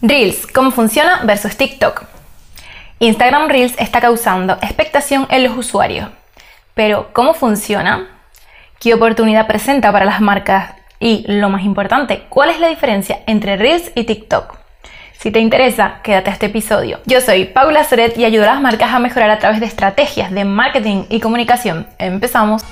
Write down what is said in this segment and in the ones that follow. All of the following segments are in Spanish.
Reels, ¿cómo funciona versus TikTok? Instagram Reels está causando expectación en los usuarios. Pero, ¿cómo funciona? ¿Qué oportunidad presenta para las marcas? Y, lo más importante, ¿cuál es la diferencia entre Reels y TikTok? Si te interesa, quédate a este episodio. Yo soy Paula Soret y ayudo a las marcas a mejorar a través de estrategias de marketing y comunicación. Empezamos.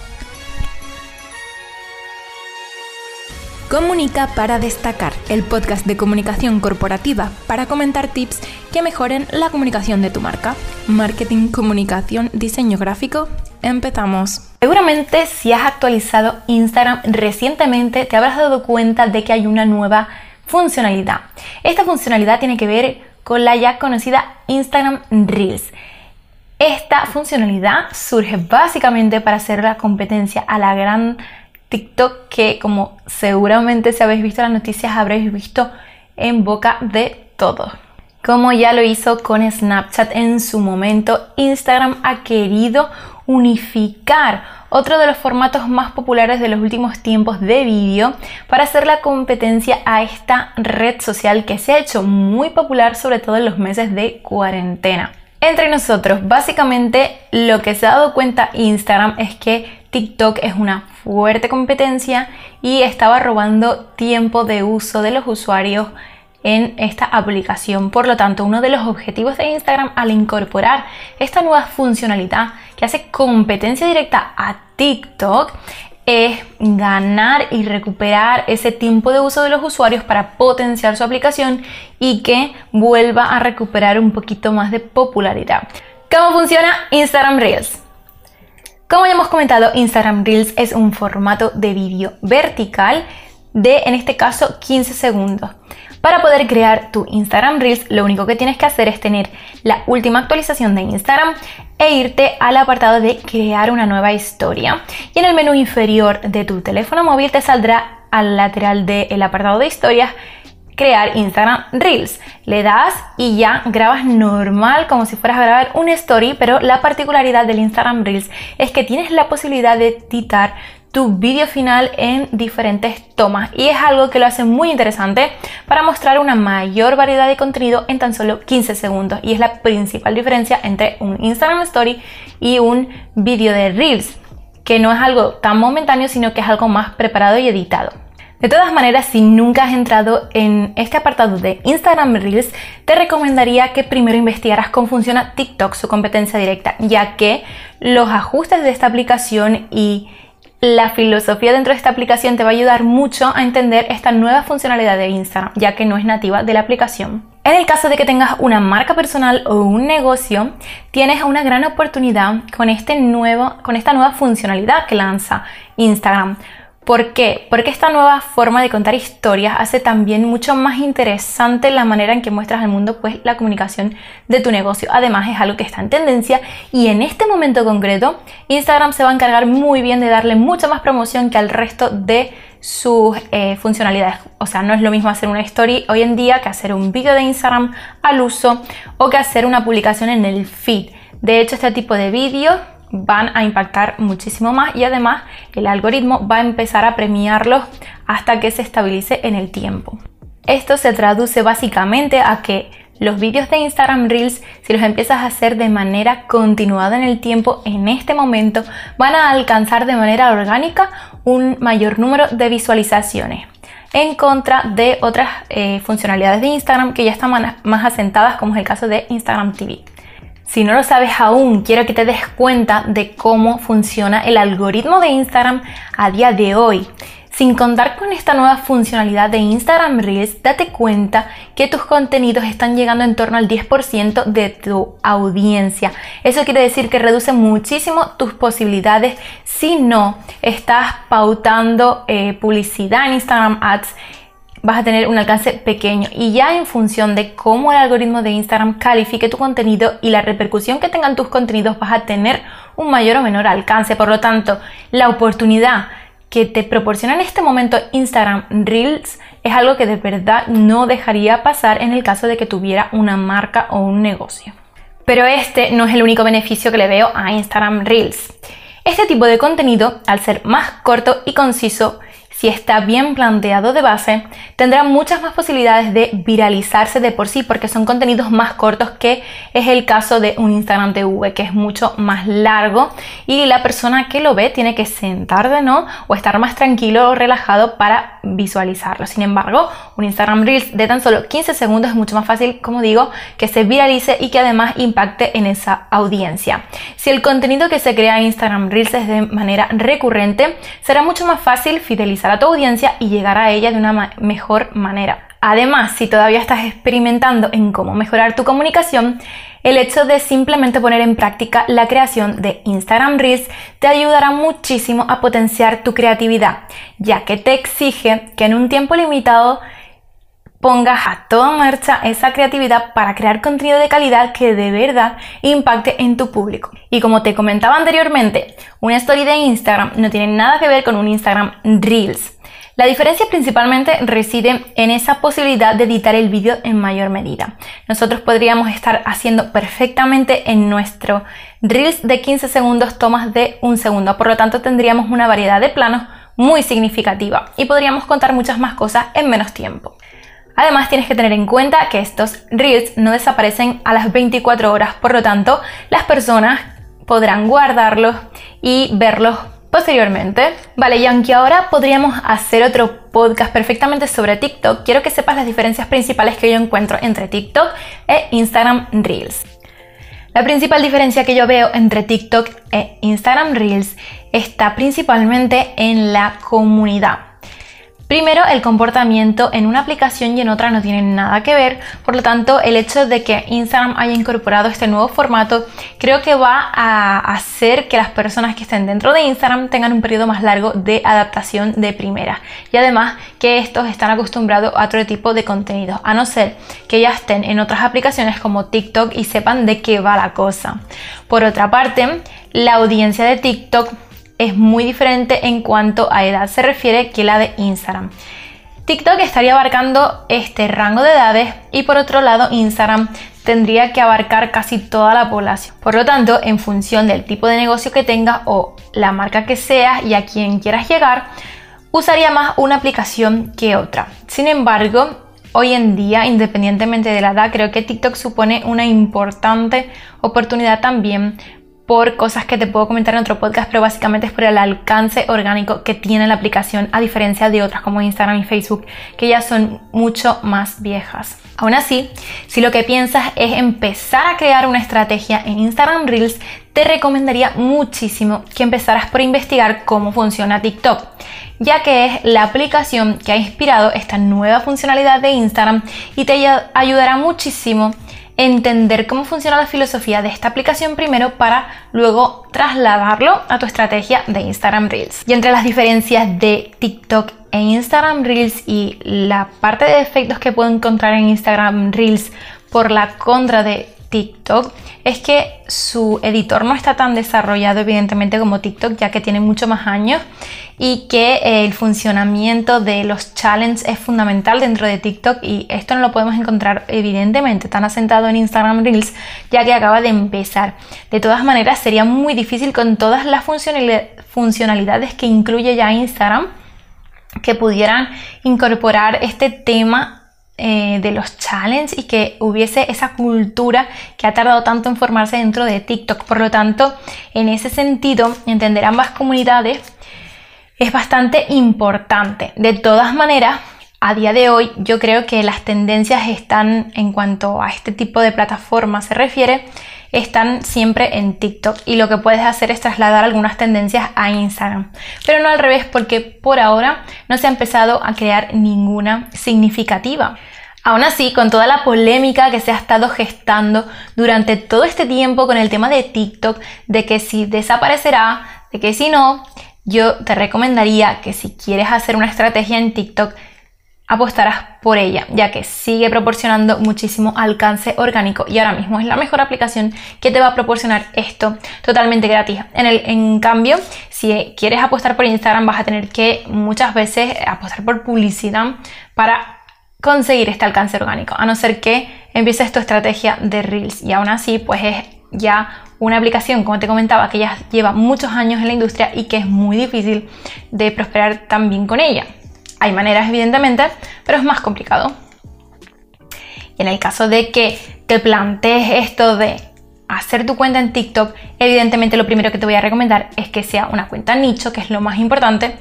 Comunica para destacar, el podcast de comunicación corporativa para comentar tips que mejoren la comunicación de tu marca. Marketing, comunicación, diseño gráfico. Empezamos. Seguramente si has actualizado Instagram recientemente te habrás dado cuenta de que hay una nueva funcionalidad. Esta funcionalidad tiene que ver con la ya conocida Instagram Reels. Esta funcionalidad surge básicamente para hacer la competencia a la gran TikTok que como seguramente si habéis visto las noticias habréis visto en boca de todos. Como ya lo hizo con Snapchat en su momento, Instagram ha querido unificar otro de los formatos más populares de los últimos tiempos de vídeo para hacer la competencia a esta red social que se ha hecho muy popular sobre todo en los meses de cuarentena. Entre nosotros, básicamente lo que se ha dado cuenta Instagram es que TikTok es una fuerte competencia y estaba robando tiempo de uso de los usuarios en esta aplicación. Por lo tanto, uno de los objetivos de Instagram al incorporar esta nueva funcionalidad que hace competencia directa a TikTok es ganar y recuperar ese tiempo de uso de los usuarios para potenciar su aplicación y que vuelva a recuperar un poquito más de popularidad. ¿Cómo funciona Instagram Reels? Como ya hemos comentado, Instagram Reels es un formato de vídeo vertical de, en este caso, 15 segundos. Para poder crear tu Instagram Reels, lo único que tienes que hacer es tener la última actualización de Instagram e irte al apartado de crear una nueva historia. Y en el menú inferior de tu teléfono móvil te saldrá al lateral del apartado de historias crear Instagram Reels. Le das y ya grabas normal como si fueras a grabar un story, pero la particularidad del Instagram Reels es que tienes la posibilidad de editar tu vídeo final en diferentes tomas y es algo que lo hace muy interesante para mostrar una mayor variedad de contenido en tan solo 15 segundos y es la principal diferencia entre un Instagram Story y un vídeo de Reels que no es algo tan momentáneo sino que es algo más preparado y editado. De todas maneras, si nunca has entrado en este apartado de Instagram Reels, te recomendaría que primero investigaras cómo funciona TikTok, su competencia directa, ya que los ajustes de esta aplicación y la filosofía dentro de esta aplicación te va a ayudar mucho a entender esta nueva funcionalidad de Instagram, ya que no es nativa de la aplicación. En el caso de que tengas una marca personal o un negocio, tienes una gran oportunidad con, este nuevo, con esta nueva funcionalidad que lanza Instagram. ¿Por qué? Porque esta nueva forma de contar historias hace también mucho más interesante la manera en que muestras al mundo pues la comunicación de tu negocio. Además es algo que está en tendencia y en este momento concreto Instagram se va a encargar muy bien de darle mucha más promoción que al resto de sus eh, funcionalidades. O sea, no es lo mismo hacer una story hoy en día que hacer un vídeo de Instagram al uso o que hacer una publicación en el feed. De hecho, este tipo de vídeos van a impactar muchísimo más y además el algoritmo va a empezar a premiarlos hasta que se estabilice en el tiempo. Esto se traduce básicamente a que los vídeos de Instagram Reels, si los empiezas a hacer de manera continuada en el tiempo, en este momento van a alcanzar de manera orgánica un mayor número de visualizaciones en contra de otras eh, funcionalidades de Instagram que ya están más asentadas como es el caso de Instagram TV. Si no lo sabes aún, quiero que te des cuenta de cómo funciona el algoritmo de Instagram a día de hoy. Sin contar con esta nueva funcionalidad de Instagram Reels, date cuenta que tus contenidos están llegando en torno al 10% de tu audiencia. Eso quiere decir que reduce muchísimo tus posibilidades si no estás pautando eh, publicidad en Instagram Ads vas a tener un alcance pequeño y ya en función de cómo el algoritmo de Instagram califique tu contenido y la repercusión que tengan tus contenidos vas a tener un mayor o menor alcance. Por lo tanto, la oportunidad que te proporciona en este momento Instagram Reels es algo que de verdad no dejaría pasar en el caso de que tuviera una marca o un negocio. Pero este no es el único beneficio que le veo a Instagram Reels. Este tipo de contenido, al ser más corto y conciso, si está bien planteado de base, tendrá muchas más posibilidades de viralizarse de por sí porque son contenidos más cortos que es el caso de un Instagram TV que es mucho más largo y la persona que lo ve tiene que sentar de no o estar más tranquilo o relajado para visualizarlo. Sin embargo, un Instagram Reels de tan solo 15 segundos es mucho más fácil, como digo, que se viralice y que además impacte en esa audiencia. Si el contenido que se crea en Instagram Reels es de manera recurrente, será mucho más fácil fidelizar a tu audiencia y llegar a ella de una mejor manera. Además, si todavía estás experimentando en cómo mejorar tu comunicación, el hecho de simplemente poner en práctica la creación de Instagram Reels te ayudará muchísimo a potenciar tu creatividad, ya que te exige que en un tiempo limitado pongas a toda marcha esa creatividad para crear contenido de calidad que de verdad impacte en tu público. Y como te comentaba anteriormente, una story de Instagram no tiene nada que ver con un Instagram Reels. La diferencia principalmente reside en esa posibilidad de editar el vídeo en mayor medida. Nosotros podríamos estar haciendo perfectamente en nuestro Reels de 15 segundos tomas de un segundo, por lo tanto tendríamos una variedad de planos muy significativa y podríamos contar muchas más cosas en menos tiempo. Además tienes que tener en cuenta que estos reels no desaparecen a las 24 horas, por lo tanto las personas podrán guardarlos y verlos posteriormente. Vale, y aunque ahora podríamos hacer otro podcast perfectamente sobre TikTok, quiero que sepas las diferencias principales que yo encuentro entre TikTok e Instagram Reels. La principal diferencia que yo veo entre TikTok e Instagram Reels está principalmente en la comunidad. Primero, el comportamiento en una aplicación y en otra no tiene nada que ver, por lo tanto, el hecho de que Instagram haya incorporado este nuevo formato creo que va a hacer que las personas que estén dentro de Instagram tengan un periodo más largo de adaptación de primera. Y además que estos están acostumbrados a otro tipo de contenido, a no ser que ya estén en otras aplicaciones como TikTok y sepan de qué va la cosa. Por otra parte, la audiencia de TikTok es muy diferente en cuanto a edad se refiere que la de Instagram. TikTok estaría abarcando este rango de edades y por otro lado Instagram tendría que abarcar casi toda la población. Por lo tanto, en función del tipo de negocio que tengas o la marca que seas y a quien quieras llegar, usaría más una aplicación que otra. Sin embargo, hoy en día, independientemente de la edad, creo que TikTok supone una importante oportunidad también por cosas que te puedo comentar en otro podcast, pero básicamente es por el alcance orgánico que tiene la aplicación a diferencia de otras como Instagram y Facebook que ya son mucho más viejas. Aún así, si lo que piensas es empezar a crear una estrategia en Instagram Reels, te recomendaría muchísimo que empezaras por investigar cómo funciona TikTok, ya que es la aplicación que ha inspirado esta nueva funcionalidad de Instagram y te ayudará muchísimo entender cómo funciona la filosofía de esta aplicación primero para luego trasladarlo a tu estrategia de Instagram Reels. Y entre las diferencias de TikTok e Instagram Reels y la parte de efectos que puedo encontrar en Instagram Reels por la contra de TikTok es que su editor no está tan desarrollado evidentemente como TikTok ya que tiene mucho más años y que eh, el funcionamiento de los challenges es fundamental dentro de TikTok y esto no lo podemos encontrar evidentemente tan asentado en Instagram Reels ya que acaba de empezar. De todas maneras sería muy difícil con todas las funcionalidades que incluye ya Instagram que pudieran incorporar este tema eh, de los challenges y que hubiese esa cultura que ha tardado tanto en formarse dentro de TikTok. Por lo tanto, en ese sentido, entender ambas comunidades es bastante importante. De todas maneras, a día de hoy yo creo que las tendencias están en cuanto a este tipo de plataforma se refiere, están siempre en TikTok y lo que puedes hacer es trasladar algunas tendencias a Instagram. Pero no al revés porque por ahora no se ha empezado a crear ninguna significativa. Aún así, con toda la polémica que se ha estado gestando durante todo este tiempo con el tema de TikTok, de que si desaparecerá, de que si no, yo te recomendaría que si quieres hacer una estrategia en TikTok, apostarás por ella, ya que sigue proporcionando muchísimo alcance orgánico y ahora mismo es la mejor aplicación que te va a proporcionar esto totalmente gratis. En, el, en cambio, si quieres apostar por Instagram, vas a tener que muchas veces apostar por publicidad para conseguir este alcance orgánico, a no ser que empieces tu estrategia de Reels y aún así, pues es ya una aplicación, como te comentaba, que ya lleva muchos años en la industria y que es muy difícil de prosperar también con ella. Hay maneras, evidentemente, pero es más complicado. Y en el caso de que te plantees esto de hacer tu cuenta en TikTok, evidentemente lo primero que te voy a recomendar es que sea una cuenta nicho, que es lo más importante.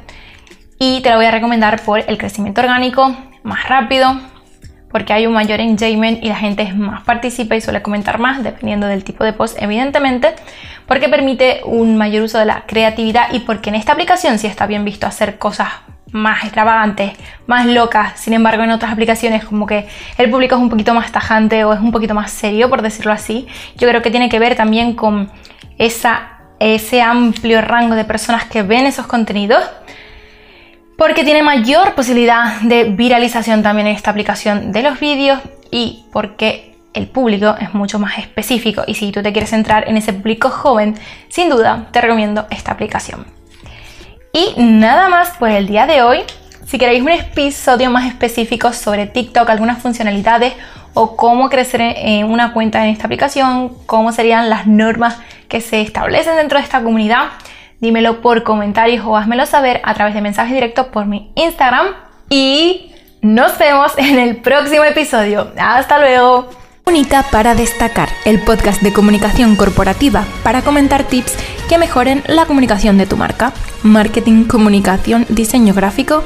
Y te la voy a recomendar por el crecimiento orgánico más rápido, porque hay un mayor engagement y la gente es más participa y suele comentar más, dependiendo del tipo de post, evidentemente, porque permite un mayor uso de la creatividad y porque en esta aplicación sí está bien visto hacer cosas más extravagantes, más locas. Sin embargo, en otras aplicaciones como que el público es un poquito más tajante o es un poquito más serio, por decirlo así. Yo creo que tiene que ver también con ese amplio rango de personas que ven esos contenidos porque tiene mayor posibilidad de viralización también en esta aplicación de los vídeos y porque el público es mucho más específico y si tú te quieres centrar en ese público joven, sin duda te recomiendo esta aplicación. Y nada más por el día de hoy. Si queréis un episodio más específico sobre TikTok, algunas funcionalidades o cómo crecer en una cuenta en esta aplicación, cómo serían las normas que se establecen dentro de esta comunidad, dímelo por comentarios o házmelo saber a través de mensajes directos por mi Instagram. Y nos vemos en el próximo episodio. Hasta luego. Única para destacar, el podcast de comunicación corporativa para comentar tips que mejoren la comunicación de tu marca. Marketing, comunicación, diseño gráfico